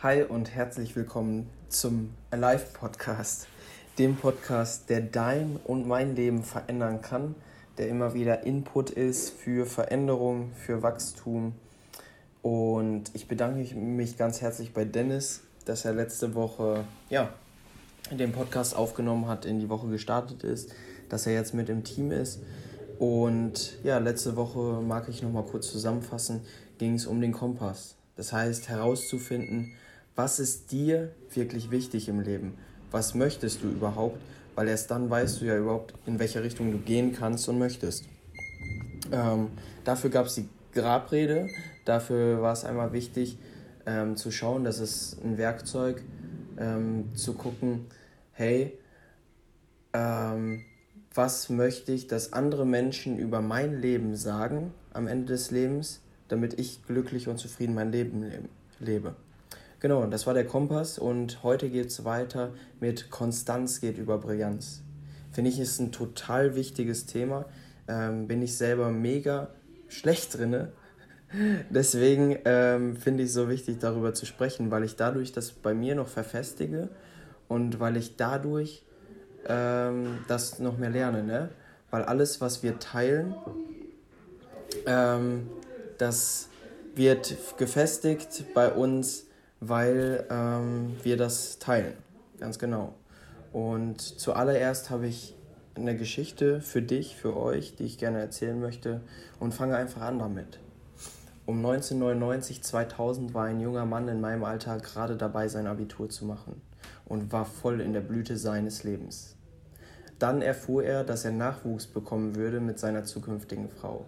Hi und herzlich willkommen zum Alive Podcast, dem Podcast, der dein und mein Leben verändern kann, der immer wieder Input ist für Veränderung, für Wachstum. Und ich bedanke mich ganz herzlich bei Dennis, dass er letzte Woche ja, den Podcast aufgenommen hat, in die Woche gestartet ist, dass er jetzt mit im Team ist. Und ja, letzte Woche mag ich nochmal kurz zusammenfassen, ging es um den Kompass. Das heißt herauszufinden, was ist dir wirklich wichtig im Leben? Was möchtest du überhaupt? Weil erst dann weißt du ja überhaupt, in welche Richtung du gehen kannst und möchtest. Ähm, dafür gab es die Grabrede. Dafür war es einmal wichtig ähm, zu schauen, dass es ein Werkzeug ähm, zu gucken, hey, ähm, was möchte ich, dass andere Menschen über mein Leben sagen am Ende des Lebens, damit ich glücklich und zufrieden mein Leben lebe. Genau, das war der Kompass und heute geht es weiter mit Konstanz geht über Brillanz. Finde ich, ist ein total wichtiges Thema. Ähm, bin ich selber mega schlecht drin. Deswegen ähm, finde ich es so wichtig, darüber zu sprechen, weil ich dadurch das bei mir noch verfestige und weil ich dadurch ähm, das noch mehr lerne. Ne? Weil alles, was wir teilen, ähm, das wird gefestigt bei uns weil ähm, wir das teilen. Ganz genau. Und zuallererst habe ich eine Geschichte für dich, für euch, die ich gerne erzählen möchte und fange einfach an damit. Um 1999, 2000 war ein junger Mann in meinem Alter gerade dabei, sein Abitur zu machen und war voll in der Blüte seines Lebens. Dann erfuhr er, dass er Nachwuchs bekommen würde mit seiner zukünftigen Frau.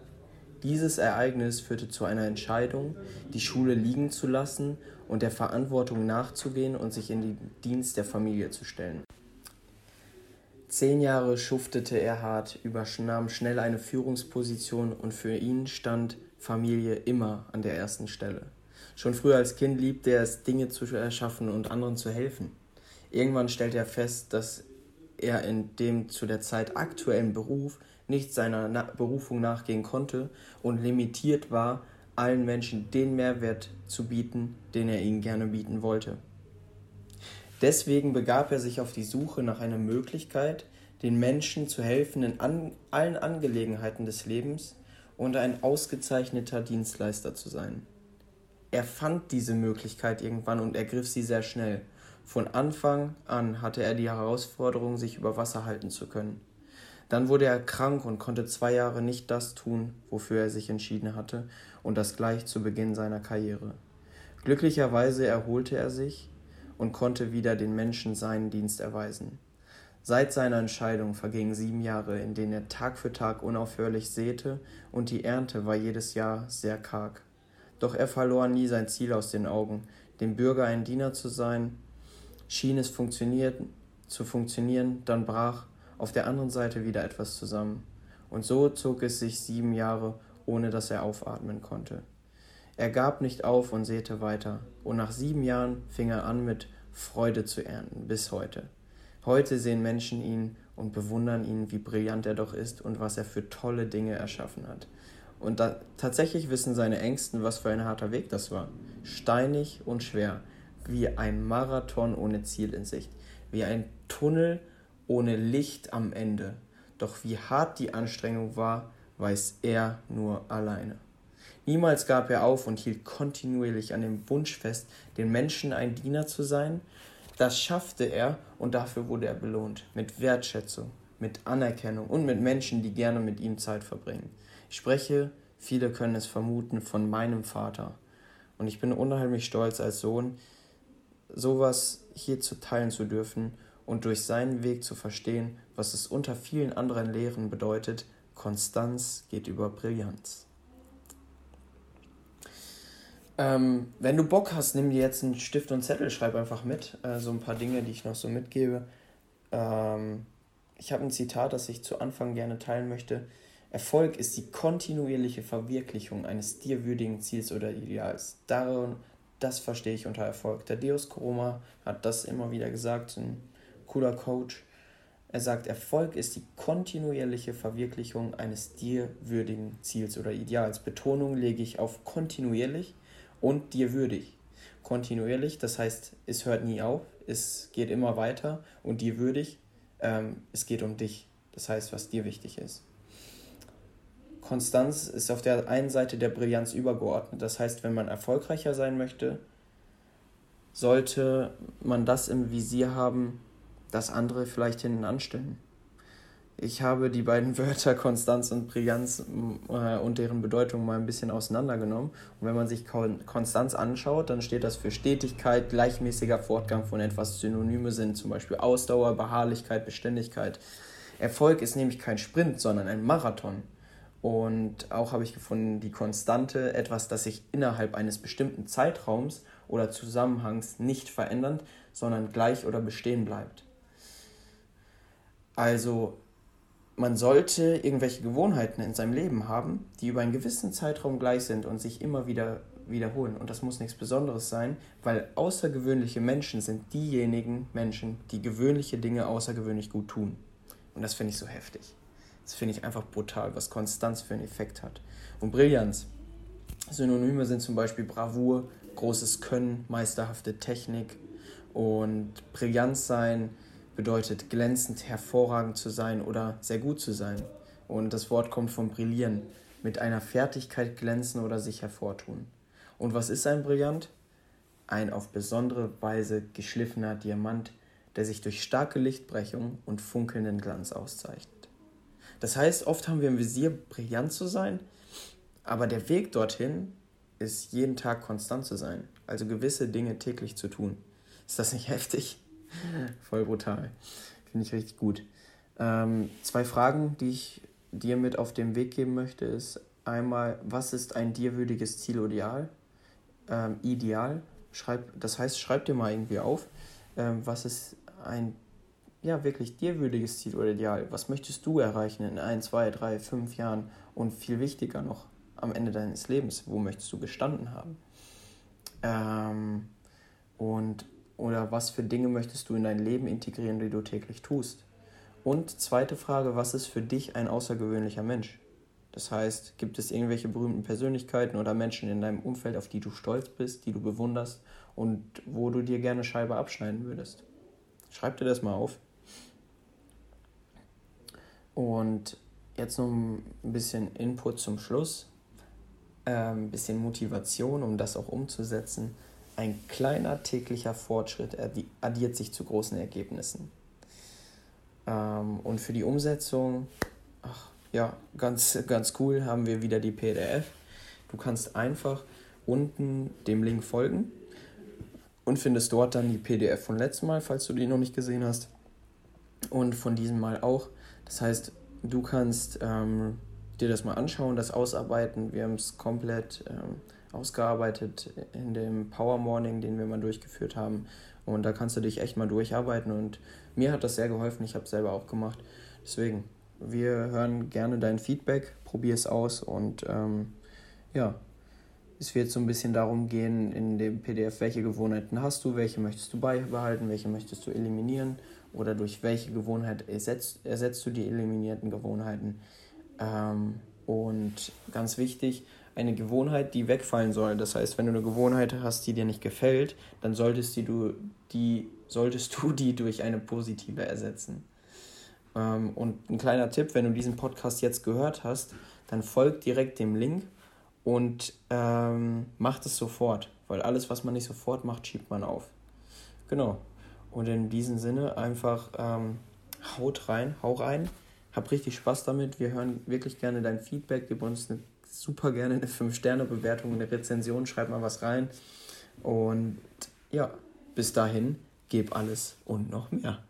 Dieses Ereignis führte zu einer Entscheidung, die Schule liegen zu lassen und der Verantwortung nachzugehen und sich in den Dienst der Familie zu stellen. Zehn Jahre schuftete er hart, übernahm schnell eine Führungsposition und für ihn stand Familie immer an der ersten Stelle. Schon früher als Kind liebte er es, Dinge zu erschaffen und anderen zu helfen. Irgendwann stellte er fest, dass er in dem zu der Zeit aktuellen Beruf nicht seiner Berufung nachgehen konnte und limitiert war, allen Menschen den Mehrwert zu bieten, den er ihnen gerne bieten wollte. Deswegen begab er sich auf die Suche nach einer Möglichkeit, den Menschen zu helfen in an allen Angelegenheiten des Lebens und ein ausgezeichneter Dienstleister zu sein. Er fand diese Möglichkeit irgendwann und ergriff sie sehr schnell. Von Anfang an hatte er die Herausforderung, sich über Wasser halten zu können. Dann wurde er krank und konnte zwei Jahre nicht das tun, wofür er sich entschieden hatte, und das gleich zu Beginn seiner Karriere. Glücklicherweise erholte er sich und konnte wieder den Menschen seinen Dienst erweisen. Seit seiner Entscheidung vergingen sieben Jahre, in denen er Tag für Tag unaufhörlich säte, und die Ernte war jedes Jahr sehr karg. Doch er verlor nie sein Ziel aus den Augen, dem Bürger ein Diener zu sein. Schien es funktioniert, zu funktionieren, dann brach auf der anderen Seite wieder etwas zusammen. Und so zog es sich sieben Jahre, ohne dass er aufatmen konnte. Er gab nicht auf und säte weiter, und nach sieben Jahren fing er an mit Freude zu ernten, bis heute. Heute sehen Menschen ihn und bewundern ihn, wie brillant er doch ist und was er für tolle Dinge erschaffen hat. Und da, tatsächlich wissen seine Ängsten, was für ein harter Weg das war. Steinig und schwer, wie ein Marathon ohne Ziel in Sicht, wie ein Tunnel ohne Licht am Ende. Doch wie hart die Anstrengung war, weiß er nur alleine. Niemals gab er auf und hielt kontinuierlich an dem Wunsch fest, den Menschen ein Diener zu sein. Das schaffte er und dafür wurde er belohnt. Mit Wertschätzung, mit Anerkennung und mit Menschen, die gerne mit ihm Zeit verbringen. Ich spreche, viele können es vermuten, von meinem Vater. Und ich bin unheimlich stolz als Sohn, sowas hier zu teilen zu dürfen und durch seinen Weg zu verstehen, was es unter vielen anderen Lehren bedeutet, Konstanz geht über Brillanz. Ähm, wenn du Bock hast, nimm dir jetzt einen Stift und Zettel, schreib einfach mit. Äh, so ein paar Dinge, die ich noch so mitgebe. Ähm, ich habe ein Zitat, das ich zu Anfang gerne teilen möchte. Erfolg ist die kontinuierliche Verwirklichung eines dir würdigen Ziels oder Ideals. Darin, das verstehe ich unter Erfolg. Der Deus Koroma hat das immer wieder gesagt, ein cooler Coach. Er sagt, Erfolg ist die kontinuierliche Verwirklichung eines dir würdigen Ziels oder Ideals. Betonung lege ich auf kontinuierlich und dir würdig. kontinuierlich, das heißt, es hört nie auf, es geht immer weiter und dir würdig, ähm, es geht um dich, das heißt, was dir wichtig ist. Konstanz ist auf der einen Seite der Brillanz übergeordnet, das heißt, wenn man erfolgreicher sein möchte, sollte man das im Visier haben, das andere vielleicht hinten anstellen. Ich habe die beiden Wörter Konstanz und Brillanz äh, und deren Bedeutung mal ein bisschen auseinandergenommen. Und wenn man sich Konstanz anschaut, dann steht das für Stetigkeit, gleichmäßiger Fortgang von etwas. Synonyme sind zum Beispiel Ausdauer, Beharrlichkeit, Beständigkeit. Erfolg ist nämlich kein Sprint, sondern ein Marathon. Und auch habe ich gefunden, die Konstante, etwas, das sich innerhalb eines bestimmten Zeitraums oder Zusammenhangs nicht verändert, sondern gleich oder bestehen bleibt. Also man sollte irgendwelche Gewohnheiten in seinem Leben haben, die über einen gewissen Zeitraum gleich sind und sich immer wieder wiederholen. Und das muss nichts Besonderes sein, weil außergewöhnliche Menschen sind diejenigen Menschen, die gewöhnliche Dinge außergewöhnlich gut tun. Und das finde ich so heftig. Das finde ich einfach brutal, was Konstanz für einen Effekt hat. Und Brillanz. Synonyme sind zum Beispiel Bravour, großes Können, meisterhafte Technik und Brillanz sein bedeutet glänzend, hervorragend zu sein oder sehr gut zu sein. Und das Wort kommt vom Brillieren, mit einer Fertigkeit glänzen oder sich hervortun. Und was ist ein Brillant? Ein auf besondere Weise geschliffener Diamant, der sich durch starke Lichtbrechung und funkelnden Glanz auszeichnet. Das heißt, oft haben wir im Visier, brillant zu sein, aber der Weg dorthin ist jeden Tag konstant zu sein, also gewisse Dinge täglich zu tun. Ist das nicht heftig? Voll brutal. Finde ich richtig gut. Ähm, zwei Fragen, die ich dir mit auf den Weg geben möchte, ist einmal, was ist ein dir würdiges Ziel oder Ideal? Ähm, Ideal. Schreib, das heißt, schreib dir mal irgendwie auf, ähm, was ist ein ja, wirklich dir würdiges Ziel oder Ideal? Was möchtest du erreichen in ein, zwei, drei, fünf Jahren? Und viel wichtiger noch, am Ende deines Lebens, wo möchtest du gestanden haben? Ähm, und oder was für Dinge möchtest du in dein Leben integrieren, die du täglich tust? Und zweite Frage, was ist für dich ein außergewöhnlicher Mensch? Das heißt, gibt es irgendwelche berühmten Persönlichkeiten oder Menschen in deinem Umfeld, auf die du stolz bist, die du bewunderst und wo du dir gerne Scheibe abschneiden würdest? Schreib dir das mal auf. Und jetzt noch ein bisschen Input zum Schluss, ein ähm, bisschen Motivation, um das auch umzusetzen. Ein kleiner täglicher Fortschritt addiert sich zu großen Ergebnissen. Ähm, und für die Umsetzung, ach, ja, ganz, ganz cool, haben wir wieder die PDF. Du kannst einfach unten dem Link folgen und findest dort dann die PDF von letztem Mal, falls du die noch nicht gesehen hast. Und von diesem Mal auch. Das heißt, du kannst ähm, dir das mal anschauen, das ausarbeiten. Wir haben es komplett ähm, ausgearbeitet in dem Power Morning, den wir mal durchgeführt haben. Und da kannst du dich echt mal durcharbeiten. Und mir hat das sehr geholfen. Ich habe es selber auch gemacht. Deswegen, wir hören gerne dein Feedback, probier es aus. Und ähm, ja, es wird so ein bisschen darum gehen in dem PDF, welche Gewohnheiten hast du, welche möchtest du beibehalten, welche möchtest du eliminieren oder durch welche Gewohnheit ersetzt, ersetzt du die eliminierten Gewohnheiten. Ähm, und ganz wichtig, eine Gewohnheit, die wegfallen soll. Das heißt, wenn du eine Gewohnheit hast, die dir nicht gefällt, dann solltest du die, solltest du die durch eine positive ersetzen. Ähm, und ein kleiner Tipp, wenn du diesen Podcast jetzt gehört hast, dann folg direkt dem Link und ähm, mach das sofort, weil alles, was man nicht sofort macht, schiebt man auf. Genau. Und in diesem Sinne einfach ähm, haut rein, hau rein, hab richtig Spaß damit. Wir hören wirklich gerne dein Feedback, gib uns eine super gerne eine 5-Sterne-Bewertung, eine Rezension, schreib mal was rein. Und ja, bis dahin, gib alles und noch mehr.